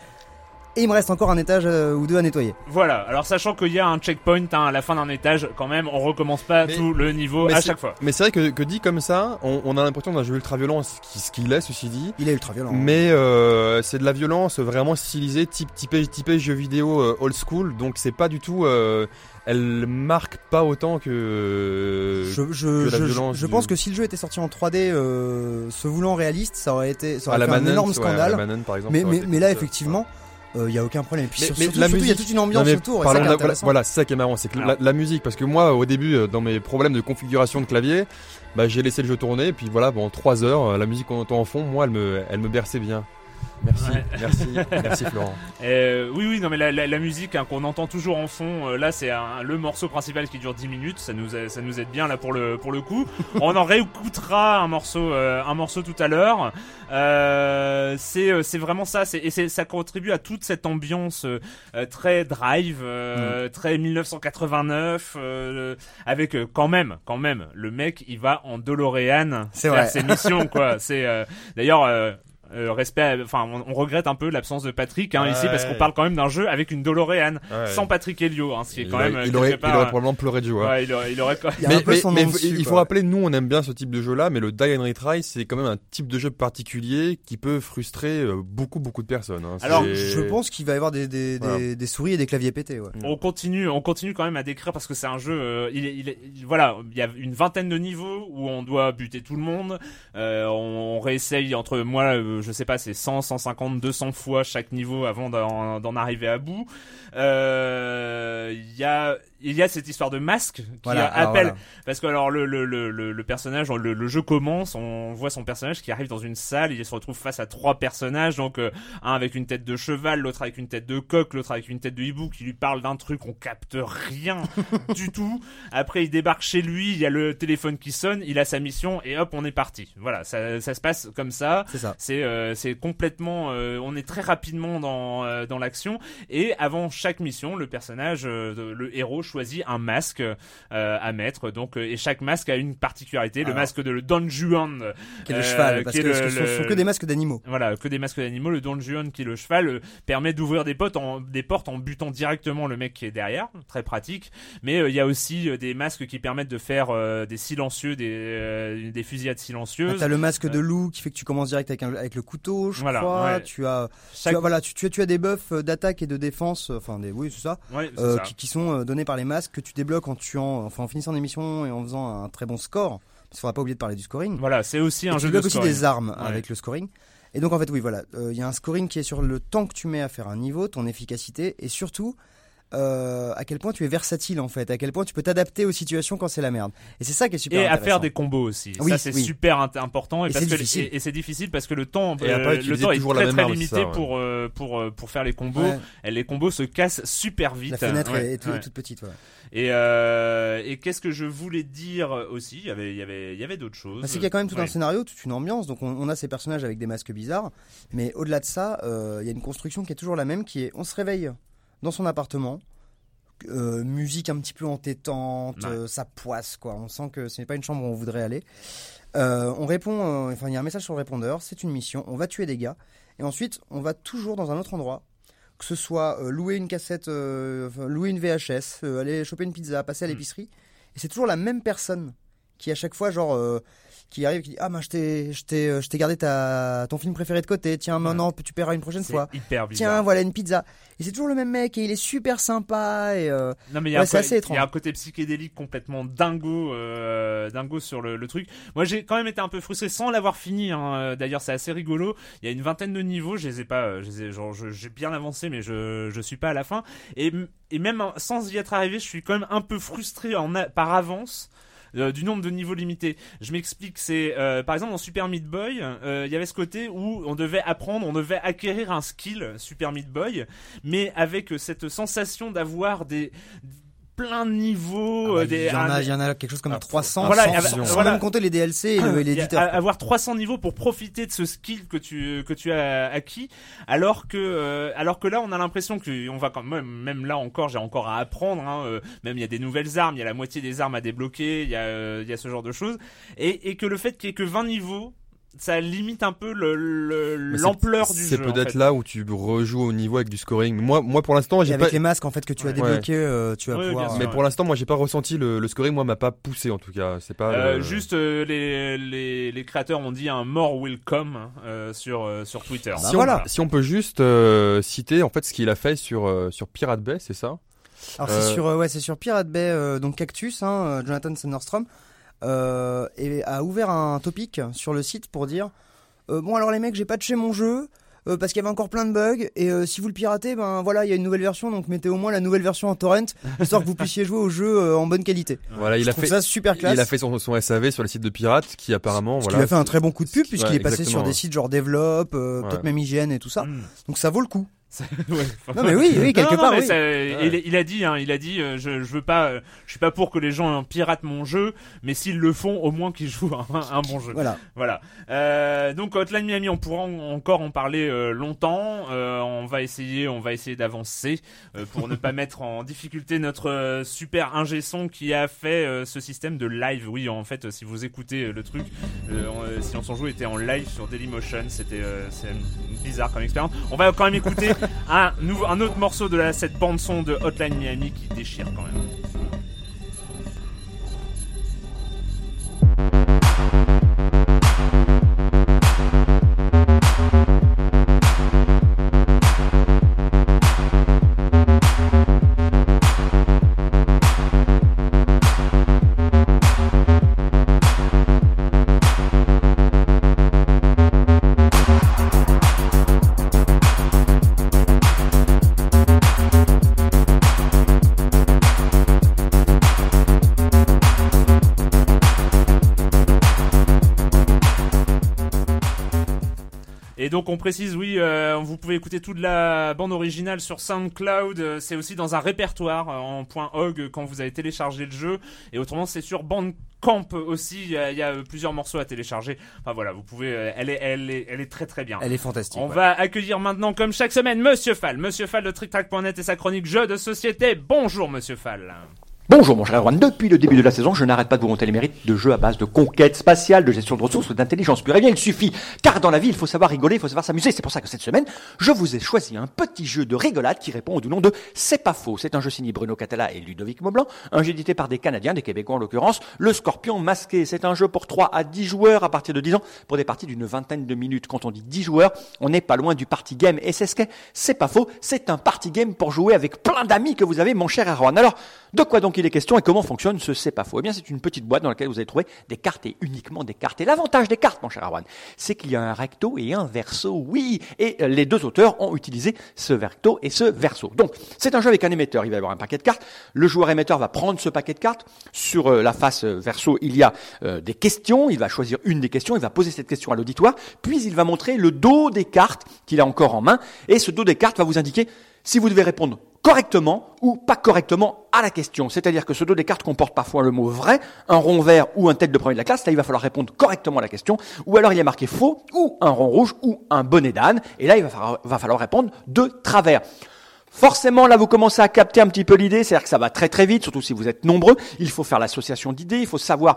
et il me reste encore un étage euh, ou deux à nettoyer. Voilà. Alors sachant qu'il y a un checkpoint hein, à la fin d'un étage, quand même, on recommence pas Mais- tout le niveau mais à c'est- chaque fois. Mais c'est vrai que, que dit comme ça, on, on a l'impression d'un jeu ultra violent, ce qui- ce qu'il est, ceci dit. Il est ultra violent. Mais euh, c'est de la violence vraiment stylisée, type typé, typé jeu vidéo euh, old school, donc c'est pas du tout. euh, elle marque pas autant que. Je, je, que la je- violence je du- pense que si le jeu était sorti en 3D, euh, se voulant réaliste, ça aurait été, ça à aurait la fait un énorme ouais, à la scandale. Manhunt, par exemple, mais, ça aurait mais, été mais là, effectivement, il y a aucun problème. Et puis Mais- sur- mais surtout, la surtout, il y a musique- toute une ambiance autour. et ça parlons qui est de la- voilà, c'est ça qui est marrant, c'est que la, musique, parce que moi, au début, euh, dans mes problèmes de configuration de clavier, bah, j'ai laissé le jeu tourner, et puis voilà, bon, trois heures, euh, la musique qu'on entend en fond, moi, elle me, elle me berçait bien. Merci, Ouais. merci, [laughs] merci Florent. Euh, oui, oui, non, mais la, la- la musique hein, qu'on entend toujours en fond, euh, là, c'est le morceau principal qui dure 10 minutes. Ça nous, a- ça nous aide bien là pour le pour le coup. On en réécoutera un morceau, euh, un morceau tout à l'heure. Euh, c'est euh, c'est vraiment ça. C'est et ça contribue à toute cette ambiance euh, très drive, Mm. très 1989, euh, avec quand même, quand même, le mec, il va en DeLorean C'est vrai. ses missions, quoi. [laughs] C'est euh, d'ailleurs. Euh, respect, enfin, on, on regrette un peu l'absence de Patrick hein, ici parce qu'on parle quand même d'un jeu avec une Ouais. sans Patrick Helio, hein, ce qui est il, quand aurait- même euh, il aurait, il aurait euh, probablement pleuré de joie. ouais, il aurait, il aurait quoi- Il mais mais- mais il faut- dessus, il faut quoi. rappeler, nous on aime bien ce type de jeu-là, mais le Die and Retry, c'est quand même un type de jeu particulier qui peut frustrer euh, beaucoup beaucoup de personnes. hein. Alors, Je pense qu'il va y avoir des, des, des, Voilà. des souris et des claviers pétés. Ouais. On continue, on continue quand même à décrire parce que c'est un jeu. euh, il, est- il, est- il- voilà, il y a une vingtaine de niveaux où on doit buter tout le monde. Euh, on, on réessaye entre moi, euh, je sais pas, c'est 100, 150, 200 fois chaque niveau avant d'en arriver à bout. Euh, Il y a, il y a cette histoire de masque qui Voilà, appelle voilà. Parce que alors le, le, le, le, le personnage, le, le jeu commence, on voit son personnage qui arrive dans une salle, il se retrouve face à trois personnages, donc euh, un avec une tête de cheval, l'autre avec une tête de coq, l'autre avec une tête de hibou qui lui parle d'un truc, on capte rien [laughs] du tout. Après il débarque chez lui, il y a le téléphone qui sonne, il a sa mission et hop on est parti. Voilà, ça, ça se passe comme ça. C'est ça. C'est euh, c'est complètement, euh, on est très rapidement dans euh, dans l'action et avant chaque mission, le personnage, le héros choisit un masque à mettre. Donc et chaque masque a une particularité. Le Alors. masque de le Don Juan, Qui est le cheval, parce qui que ce le- sont, ce sont que des masques d'animaux. voilà, que des masques d'animaux. Le Don Juan qui est le cheval permet d'ouvrir des portes en des portes en butant directement le mec qui est derrière, très pratique. Mais il y a aussi des masques qui permettent de faire des silencieux, des des fusillades Ah, silencieuses. T'as le masque de loup qui fait que tu commences direct avec, un- avec le couteau, je Voilà, crois. ouais. Tu as, Chaque- tu as, voilà, tu, tu as, tu as des buffs euh, d'attaque et de défense, euh, enfin des, oui c'est ça, Ouais, euh, ça. qui, qui sont donnés par les masques que tu débloques en tuant, enfin en finissant des missions et en faisant un très bon score. Parce qu'il faudra pas oublier de parler du scoring. Voilà, c'est aussi Et un tu jeu de débloques aussi des armes Ouais. avec le scoring. Et donc en fait oui voilà, Euh, il y a un scoring qui est sur le temps que tu mets à faire un niveau, ton efficacité et surtout euh, à quel point tu es versatile en fait, à quel point tu peux t'adapter aux situations quand c'est la merde. Et c'est ça qui est super et à faire des combos aussi. Oui, ça c'est oui. super important et, c'est difficile. et, et c'est difficile parce que le temps Et euh, après, le temps est toujours très la même très limité c'est ça, ouais. pour euh, pour euh, pour faire les combos. Ouais. Et les combos se cassent super vite. La fenêtre Ouais, est, est tout- ouais. toute petite. Et euh, et qu'est-ce que je voulais dire aussi? Il y avait il y avait il y avait d'autres choses. Bah, c'est qu'il y a quand même tout Ouais. un scénario, toute une ambiance. Donc on, on a ces personnages avec des masques bizarres, mais au-delà de ça, euh, il y a une construction qui est toujours la même, qui est on se réveille dans son appartement, euh, musique un petit peu entêtante, Ouais. euh, ça poisse quoi. On sent que ce n'est pas une chambre où on voudrait aller. Euh, on répond, enfin il y a un message sur le répondeur, c'est une mission, on va tuer des gars. Et ensuite on va toujours dans un autre endroit, que ce soit louer une cassette, louer une VHS, aller choper une pizza, passer à l'épicerie. Et c'est toujours la même personne qui à chaque fois genre euh, qui arrive qui dit ah ben je t'ai je t'ai euh, je t'ai gardé ta ton film préféré de côté tiens maintenant tu paieras une prochaine fois hyper tiens bizarre. voilà une pizza et c'est toujours le même mec et il est super sympa et euh, Non mais il y a, Ouais, un c'est co- assez étrange. il y a un côté psychédélique complètement dingo, euh, dingo sur le, le truc. Moi j'ai quand même été un peu frustré sans l'avoir fini. hein. D'ailleurs c'est assez rigolo. Il y a une vingtaine de niveaux, je les ai pas, je les ai- genre j'ai bien avancé mais je je suis pas à la fin. Et, et même hein, sans y être arrivé, je suis quand même un peu frustré en a- par avance. Euh, du nombre de niveaux limités. Je m'explique, c'est euh, par exemple dans Super Meat Boy, euh, il y avait ce côté où on devait apprendre, on devait acquérir un skill Super Meat Boy, mais avec cette sensation d'avoir des plein de niveaux, Ah bah, euh, des, il y en un- a il y en a quelque chose comme Ah, 300 voilà, sans, ah bah, sans voilà. même compter les DLC et le- et il y a- l'éditeur a- quoi. avoir 300 niveaux pour profiter de ce skill que tu que tu as acquis alors que euh, alors que là on a l'impression que on va quand même même là encore j'ai encore à apprendre hein, euh, même il y a des nouvelles armes il y a la moitié des armes à débloquer il y a euh, il y a ce genre de choses et et que le fait qu'il y ait que 20 niveaux ça limite un peu le- le- Mais c'est- l'ampleur du C'est jeu en peut-être fait. là où tu rejoues au niveau avec du scoring. Moi, moi pour l'instant, j'ai avec pas. les masques en fait que tu as Ouais. débloqués euh, tu vas Ouais, pouvoir bien Mais sûr. pour l'instant, moi, j'ai pas ressenti le, le scoring. Moi, m'a pas poussé en tout cas. C'est pas. Euh, le- juste euh, les, les les créateurs ont dit un more will come euh, sur euh, sur Twitter. Bah si, voilà. on, si on peut juste euh, citer en fait ce qu'il a fait sur euh, sur Pirate Bay, c'est ça? Alors Euh, c'est sur euh, ouais c'est sur Pirate Bay euh, donc Cactus hein, euh, Jonathan Sanderstrom euh, et a ouvert un topic sur le site pour dire euh, bon alors les mecs j'ai patché mon jeu euh, parce qu'il y avait encore plein de bugs et euh, si vous le piratez ben voilà il y a une nouvelle version donc mettez au moins la nouvelle version en torrent histoire que vous puissiez jouer au jeu euh, en bonne qualité. Voilà, il a fait. ça super classe. Il a fait son, son SAV sur le site de Pirate qui apparemment voilà. lui a fait un très bon coup de pub puisqu'il Ouais, est passé sur des sites genre Develop, euh, Ouais. peut-être même IGN et tout ça. Mm. Donc ça vaut le coup. [laughs] Non mais oui, oui, quelque Non, non, part oui. ça- il, il a dit, hein, il a dit, euh, je, je veux pas, euh, je suis pas pour que les gens piratent mon jeu, mais s'ils le font, au moins qu'ils jouent un, un bon jeu. Voilà. Voilà. Euh, donc Hotline Miami, on pourra en- encore en parler euh, longtemps. Euh, on va essayer, on va essayer d'avancer euh, pour ne pas [laughs] mettre en difficulté notre super ingé son qui a fait euh, ce système de live. Oui, en fait, si vous écoutez le truc, si on s'en joue était en live sur Dailymotion, c'était euh, c'est bizarre comme expérience. On va quand même écouter [laughs] [laughs] un nouveau, un autre morceau de cette bande son de Hotline Miami qui déchire quand même. Donc on précise, oui, euh, vous pouvez écouter toute la bande originale sur SoundCloud. euh, C'est aussi dans un répertoire euh, en .org quand vous avez téléchargé le jeu. Et autrement, c'est sur Bandcamp aussi. Il y, a, il y a, plusieurs morceaux à télécharger. Enfin voilà, vous pouvez. elle est, elle est, elle est très très bien. Elle est fantastique. On ouais. va accueillir maintenant, comme chaque semaine, Monsieur Fall. Monsieur Fall de TrickTrack.net et sa chronique jeux de société. Bonjour, Monsieur Fall. Bonjour mon cher Erwan, depuis le début de la saison, je n'arrête pas de vous monter les mérites de jeux à base de conquête spatiale, de gestion de ressources ou d'intelligence pure. Eh bien, il suffit, car dans la vie, il faut savoir rigoler, il faut savoir s'amuser. C'est pour ça que cette semaine, je vous ai choisi un petit jeu de rigolade qui répond au nom de C'est pas faux. C'est un jeu signé Bruno Catala et Ludovic Maublanc, un jeu édité par des Canadiens, des Québécois en l'occurrence, Le Scorpion Masqué. C'est un jeu pour 3 à 10 joueurs à partir de 10 ans, pour des parties d'une vingtaine de minutes. Quand on dit 10 joueurs, on n'est pas loin du party game. Et c'est ce qu'est C'est pas faux, c'est un party game pour jouer avec plein d'amis que vous avez, mon cher Erwan. Alors, de quoi donc il est question et comment fonctionne ce C'est Eh bien, c'est une petite boîte dans laquelle vous allez trouver des cartes et uniquement des cartes. Et l'avantage des cartes, mon cher Arwan, c'est qu'il y a un recto et un verso. Oui, et euh, les deux auteurs ont utilisé ce recto et ce verso. Donc, c'est un jeu avec un émetteur. Il va y avoir un paquet de cartes. Le joueur émetteur va prendre ce paquet de cartes. Sur euh, la face euh, verso, il y a des questions. Il va choisir une des questions. Il va poser cette question à l'auditoire. Puis, il va montrer le dos des cartes qu'il a encore en main. Et ce dos des cartes va vous indiquer si vous devez répondre correctement ou pas correctement à la question. C'est-à-dire que ce dos des cartes comporte parfois le mot vrai, un rond vert ou un tête de premier de la classe. Là, il va falloir répondre correctement à la question. Ou alors, il y a marqué faux ou un rond rouge ou un bonnet d'âne. Et là, il va falloir répondre de travers. Forcément, là, vous commencez à capter un petit peu l'idée, c'est-à-dire que ça va très très vite, surtout si vous êtes nombreux. Il faut faire l'association d'idées, il faut savoir.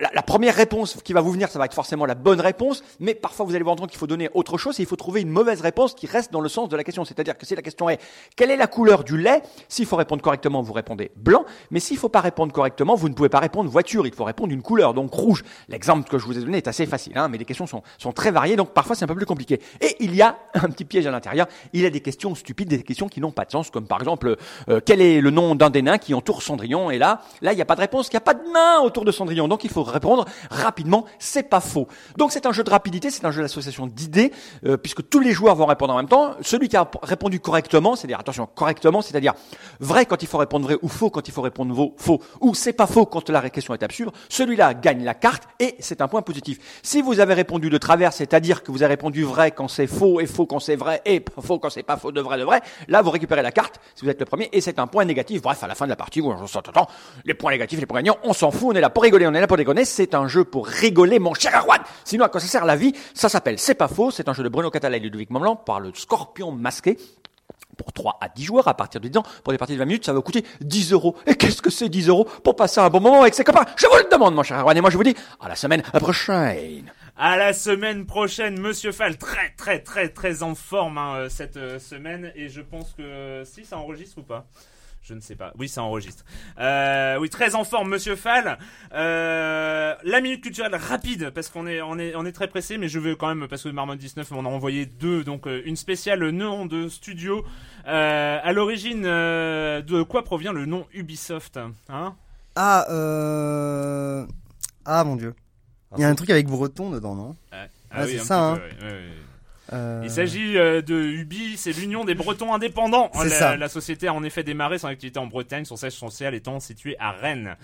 La, première réponse qui va vous venir, ça va être forcément la bonne réponse, mais parfois vous allez vous rendre qu'il faut donner autre chose et il faut trouver une mauvaise réponse qui reste dans le sens de la question. C'est-à-dire que si la question est quelle est la couleur du lait, s'il faut répondre correctement, vous répondez blanc, mais s'il faut pas répondre correctement, vous ne pouvez pas répondre voiture, il faut répondre une couleur, donc rouge. L'exemple que je vous ai donné est assez facile, hein, mais les questions sont, sont très variées, donc parfois c'est un peu plus compliqué. Et il y a un petit piège à l'intérieur, il y a des questions stupides, des questions qui n'ont pas de sens, comme par exemple, euh, quel est le nom d'un des nains qui entoure Cendrillon Et là, là, il n'y a pas de réponse, il n'y a pas de nain autour de Cendrillon, donc il faut répondre rapidement, c'est pas faux. Donc c'est un jeu de rapidité, c'est un jeu d'association d'idées, euh, puisque tous les joueurs vont répondre en même temps. Celui qui a répondu correctement, c'est-à-dire, attention, correctement, c'est-à-dire vrai quand il faut répondre vrai ou faux quand il faut répondre faux, ou c'est pas faux quand la question est absurde, celui-là gagne la carte et c'est un point positif. Si vous avez répondu de travers, c'est-à-dire que vous avez répondu vrai quand c'est faux et faux quand c'est vrai et faux quand c'est pas faux de vrai de vrai, là vous récupérez la carte si vous êtes le premier et c'est un point négatif. Bref, à la fin de la partie, vous on s'entend, les points négatifs, les points gagnants, on s'en fout, on est là pour rigoler, on est là pour déconner, c'est un jeu pour rigoler, mon cher Erwan. Sinon, à quoi ça sert la vie? Ça s'appelle C'est pas faux, c'est un jeu de Bruno Catala et Ludovic Montblanc par le Scorpion masqué pour 3 à 10 joueurs à partir de 10 ans. Pour des parties de 20 minutes, ça va coûter 10 euros. Et qu'est-ce que c'est 10 euros pour passer un bon moment avec ses copains? Je vous le demande, mon cher Erwan. Et moi, je vous dis à la semaine prochaine. À la semaine prochaine, Monsieur Fall, très très très très en forme hein, euh, cette euh, semaine et je pense que si ça enregistre ou pas. Je ne sais pas. Oui, ça enregistre. Euh, oui, très en forme, Monsieur Fall. Euh, la minute culturelle rapide parce qu'on est on est on est très pressé, mais je veux quand même parce que Marmot 19 m'en a envoyé deux, donc euh, une spéciale nom de studio. Euh, à l'origine, euh, de quoi provient le nom Ubisoft Hein? Ah, euh... Ah mon dieu. Il y a un truc avec breton dedans, non? Ah, Ah, c'est un ça, petit peu, ouais, ouais, ouais. Euh, Il s'agit euh, de Ubi, c'est l'Union des Bretons indépendants. C'est la, ça. la société a en effet démarré son activité en Bretagne, son siège social étant situé à Rennes.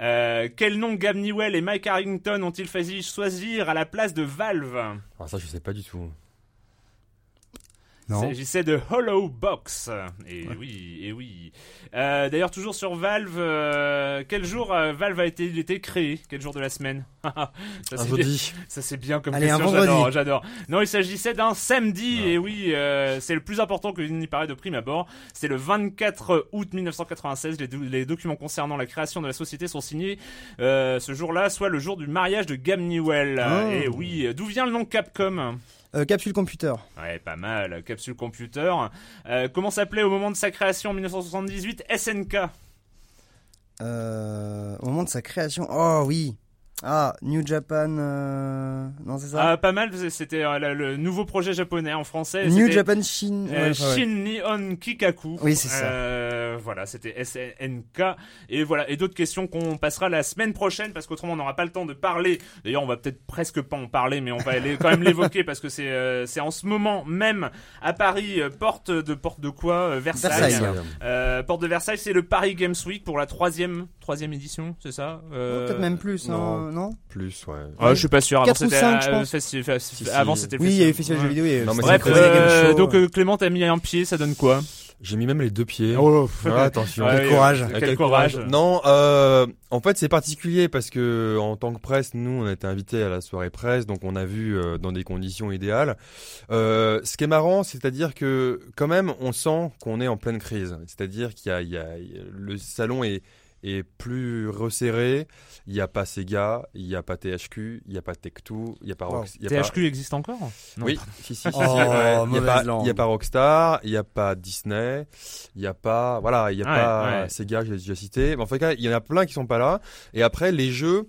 Euh, quel nom Gab Newell et Mike Harrington ont-ils failli choisir à la place de Valve? Ah, ça, je sais pas du tout. Il s'agissait de Hollow Box. Et oui, et oui. Euh, D'ailleurs, toujours sur Valve, euh, quel jour euh, Valve a été, il était créé? Quel jour de la semaine? [laughs] Ça, Un bien-. Ça c'est bien comme Allez, question, j'adore, j'adore. Non, il s'agissait d'un samedi, et oui, euh, c'est le plus important que n'y paraît de prime abord. C'est le 24 août 1996, les, do- les documents concernant la création de la société sont signés euh, ce jour-là, soit le jour du mariage de Gab Newell. Oh. Et oui, d'où vient le nom Capcom? Euh, Capsule Computer. Ouais, pas mal, Capsule Computer. Euh, comment s'appelait au moment de sa création en 1978 SNK Euh, au moment de sa création. Oh oui. Ah, New Japan. euh, Non, c'est ça Ah, Pas mal, c'était euh, le, nouveau projet japonais en français. New Japan Shin. Euh, ouais. Shin Nihon Kikaku. Oui, c'est ça. Euh, voilà, c'était SNK. Et voilà, et d'autres questions qu'on passera la semaine prochaine parce qu'autrement on n'aura pas le temps de parler. D'ailleurs, on va peut-être presque pas en parler, mais on va aller quand même [laughs] l'évoquer parce que c'est euh, c'est en ce moment même à Paris, euh, porte de porte de quoi euh, Versailles. Versailles. Euh, porte de Versailles, c'est le Paris Games Week pour la troisième troisième édition, c'est ça Euh, Peut-être même plus, non. hein, non Plus, ouais. Ah, je suis pas sûr. Avant Quatre ou c'était cinq, je euh, pense. festi- festi- Si, si. avant c'était le Oui, il y a eu festival. Jeux vidéo. Non, Bref, euh, donc euh, Clément t'as mis un pied, ça donne quoi? J'ai mis même les deux pieds. Oh, Ah, attention. Ouais, Quel courage. Quel courage. Non, euh, en fait, c'est particulier parce que en tant que presse, nous, on a été invités à la soirée presse, donc on a vu euh, dans des conditions idéales. Euh, ce qui est marrant, c'est-à-dire que quand même, on sent qu'on est en pleine crise. C'est-à-dire qu'il y a- le salon est est plus resserré. Il n'y a pas Sega, il n'y a pas THQ, il n'y a pas Tech2, il n'y a pas y a pas- THQ existe encore Non. Oui, si, si, si, Oh, ouais. Il n'y a, a pas Rockstar, il n'y a pas Disney, il n'y a pas, voilà, il n'y a Ouais, pas ouais. Sega, je l'ai déjà cité. Mais en fait, il y en a plein qui sont pas là. Et après, les jeux,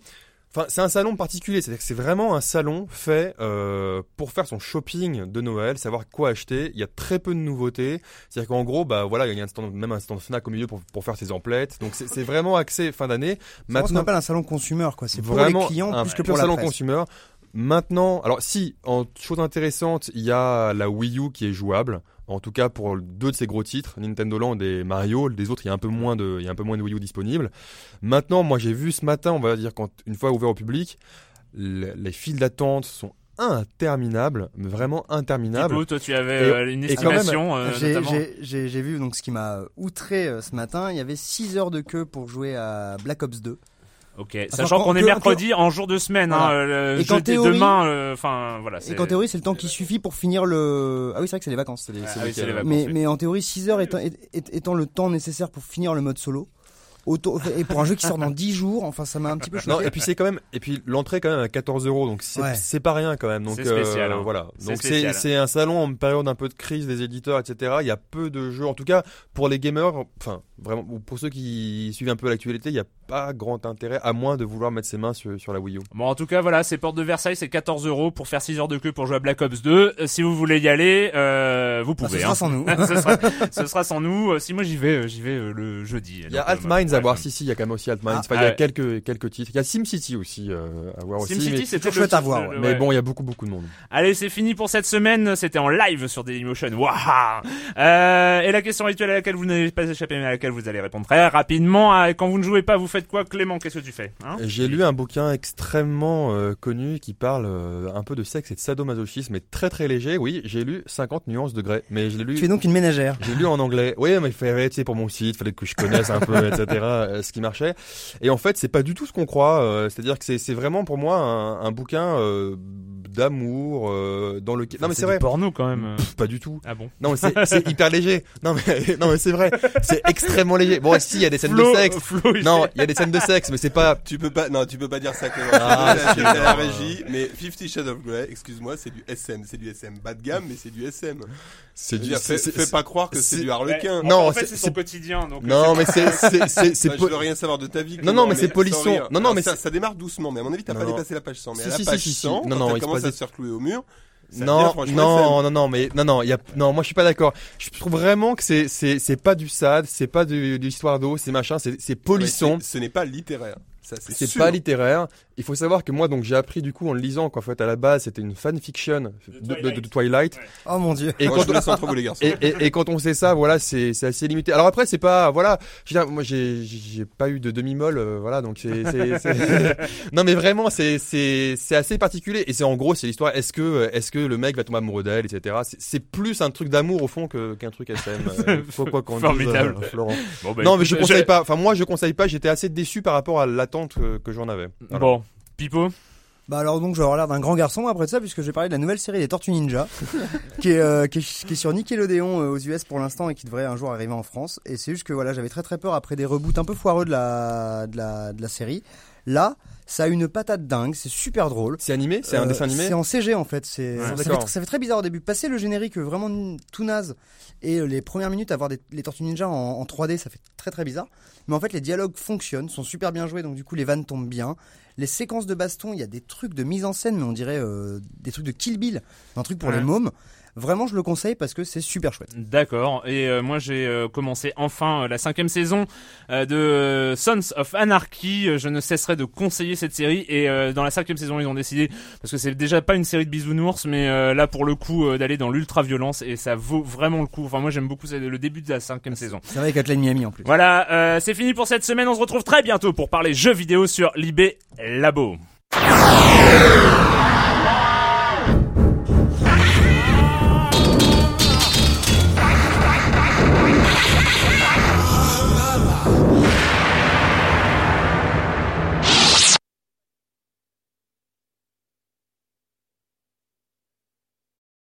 enfin, c'est un salon particulier. C'est-à-dire que c'est vraiment un salon fait euh, pour faire son shopping de Noël, savoir quoi acheter. Il y a très peu de nouveautés. C'est-à-dire qu'en gros, bah voilà, il y a un stand, même un stand Fnac au milieu pour, pour faire ses emplettes. Donc c'est vraiment axé fin d'année. C'est ce qu'on appelle un salon consumer, quoi. C'est pour Vraiment les clients un plus que pour la salon presse. consumer. Maintenant, alors si, en chose intéressante, il y a la Wii U qui est jouable. En tout cas pour deux de ces gros titres, Nintendo Land et Mario. Les autres, il y a un peu moins de, il y a un peu moins de Wii U disponibles. Maintenant, moi j'ai vu ce matin, on va dire quand une fois ouvert au public, le- les files d'attente sont interminables, mais vraiment interminables. Toi tu avais Et- euh, une estimation euh, J'ai- notamment. J'ai j'ai- j'ai vu donc ce qui m'a outré euh, ce matin. Il y avait 6 heures de queue pour jouer à Black Ops 2. Ok, Enfin, sachant qu'on est mercredi en jour de semaine, hein, Voilà. le Et jeudi théorie- demain, euh, enfin voilà. Et c'est- qu'en théorie, c'est le temps qui suffit pour finir le. Ah oui, c'est vrai que c'est les vacances. Les- Ah oui, les- vacances, Mais, oui. mais en théorie, 6 heures étant le temps nécessaire pour finir le mode solo. Auto- et pour un jeu qui sort dans 10 jours, enfin, ça m'a un petit peu choqué. Non, et puis c'est quand même, et puis l'entrée quand même à 14 euros, donc c'est Ouais. pas rien quand même. Donc C'est spécial, euh, hein. voilà. C'est Donc c'est spécial. c'est un salon en période un peu de crise des éditeurs, etc. Il y a peu de jeux, en tout cas pour les gamers, enfin vraiment ou pour ceux qui suivent un peu l'actualité, il y a pas grand intérêt à moins de vouloir mettre ses mains sur, sur la Wii U. Bon, en tout cas, voilà, c'est Porte de Versailles, c'est 14 euros pour faire 6 heures de queue pour jouer à Black Ops 2. Euh, si vous voulez y aller, euh, vous Ah, pouvez. ce sera sans nous. [laughs] ce, sera, ce sera sans nous. Si moi j'y vais, j'y vais le jeudi. Il y a Donc, euh, Altminds à voir, si si, il y a quand même aussi Altminds. Ah. Enfin, il y a ouais. quelques quelques titres. Il y a SimCity aussi euh, à voir aussi. SimCity, c'était toujours chouette à voir, ouais. mais bon, il y a beaucoup beaucoup de monde. Allez, c'est fini pour cette semaine. C'était en live sur Dailymotion. Waouh euh, Et la question rituelle à laquelle vous n'avez pas échappé, mais à laquelle vous allez répondre très rapidement. Quand vous ne jouez pas, vous faites quoi, Clément? Qu'est-ce que tu fais hein? J'ai lu un bouquin extrêmement euh, connu qui parle euh, un peu de sexe et de sadomasochisme, mais très très léger. Oui, j'ai lu 50 nuances de grès, mais je l'ai lu. Tu es donc une ménagère. J'ai lu en anglais. Oui, mais il fallait, tu sais, pour mon site, fallait que je connaisse un peu, etc., euh, ce qui marchait. Et en fait, c'est pas du tout ce qu'on croit. euh, C'est-à-dire que c'est, c'est vraiment pour moi un, un bouquin euh, d'amour euh, dans lequel. Non, mais c'est du vrai. porno quand même. Pff, pas du tout. Ah bon Non, mais c'est, c'est [laughs] hyper léger. Non, mais [laughs] non, mais c'est vrai. C'est extrêmement léger. Bon, si, il y a des scènes Flo, de sexe. Flo, Non, il y a des scènes de sexe, mais c'est pas. Tu peux pas, non, tu peux pas dire ça. Ah, à la régie, mais Fifty Shades of Grey, excuse-moi, c'est du SM, c'est du SM bas de gamme, mais c'est du SM. C'est dire, fais, c'est- c'est- pas croire que c'est c'est- du harlequin. Non, en fait, c'est- c'est son c'est- quotidien. Donc Non, mais c'est, c'est, Bah, je veux rien savoir de ta vie. Non, non, mais c'est polisson. Non, non, Alors, mais ça, ça démarre doucement, mais à mon avis, t'as pas dépassé la page 100. Mais Si, à la si, page si, si, si. 100, Non, non, il passe- à se faire clouer au mur, ça non, non, non, non, mais non, non, il y a, non, moi je suis pas d'accord. Je trouve vraiment que c'est, c'est, c'est pas du sad, c'est pas du, de l'histoire d'eau, c'est machin, c'est, polisson. Ce n'est pas littéraire. Ça, c'est pas littéraire. Il faut savoir que moi, donc, j'ai appris du coup en le lisant qu'en fait, à la base, c'était une fanfiction de, de, de Twilight. Oh mon dieu. Et Moi, quand, je vous laisse entre vous, les garçons. et, et, et quand on sait ça, voilà, c'est, c'est assez limité. Alors après, c'est pas, voilà, je veux dire, moi, j'ai, j'ai pas eu de demi-molle, euh, voilà, donc c'est, c'est, c'est- [laughs] non, mais vraiment, c'est, c'est, c'est assez particulier. Et c'est en gros, c'est l'histoire. Est-ce que, est-ce que le mec va tomber amoureux d'elle, etc. C'est, c'est plus un truc d'amour au fond que, qu'un truc SM. Euh, [laughs] faut quoi qu'on dise, Formidable. euh, Florent. Bon, bah, non, mais je conseille pas. Enfin, moi, je conseille pas. J'étais assez déçu par rapport à l'attente que, que j'en avais. Voilà. Bon, Pipo. Bah alors donc je vais avoir l'air d'un grand garçon après ça puisque je vais parler de la nouvelle série des Tortues Ninja [laughs] qui, est, euh, qui, est, qui est sur Nickelodeon euh, aux US pour l'instant et qui devrait un jour arriver en France et c'est juste que voilà j'avais très très peur après des reboots un peu foireux de la, de la, de la série là ça a une patate dingue c'est super drôle C'est animé? C'est un Euh, dessin animé? C'est en CG en fait. C'est Ouais, ça, fait, ça fait très bizarre au début. Passer le générique euh, vraiment tout naze et euh, les premières minutes avoir des, les Tortues Ninja en, en 3D, ça fait très très bizarre. Mais en fait, les dialogues fonctionnent, sont super bien joués, donc du coup les vannes tombent bien. Les séquences de baston, il y a des trucs de mise en scène, mais on dirait euh, des trucs de Kill Bill, un truc pour Ouais. les mômes. Vraiment, je le conseille parce que c'est super chouette. D'accord. Et euh, moi, j'ai euh, commencé enfin euh, la cinquième saison euh, de euh, Sons of Anarchy. Je ne cesserai de conseiller cette série. Et euh, dans la cinquième saison, ils ont décidé, parce que c'est déjà pas une série de bisounours, mais euh, là, pour le coup, euh, d'aller dans l'ultra-violence. Et ça vaut vraiment le coup. Enfin, moi, j'aime beaucoup le début de la cinquième saison. C'est vrai Hotline Miami en plus. Voilà, euh, c'est fini pour cette semaine. On se retrouve très bientôt pour parler jeux vidéo sur Libé Labo.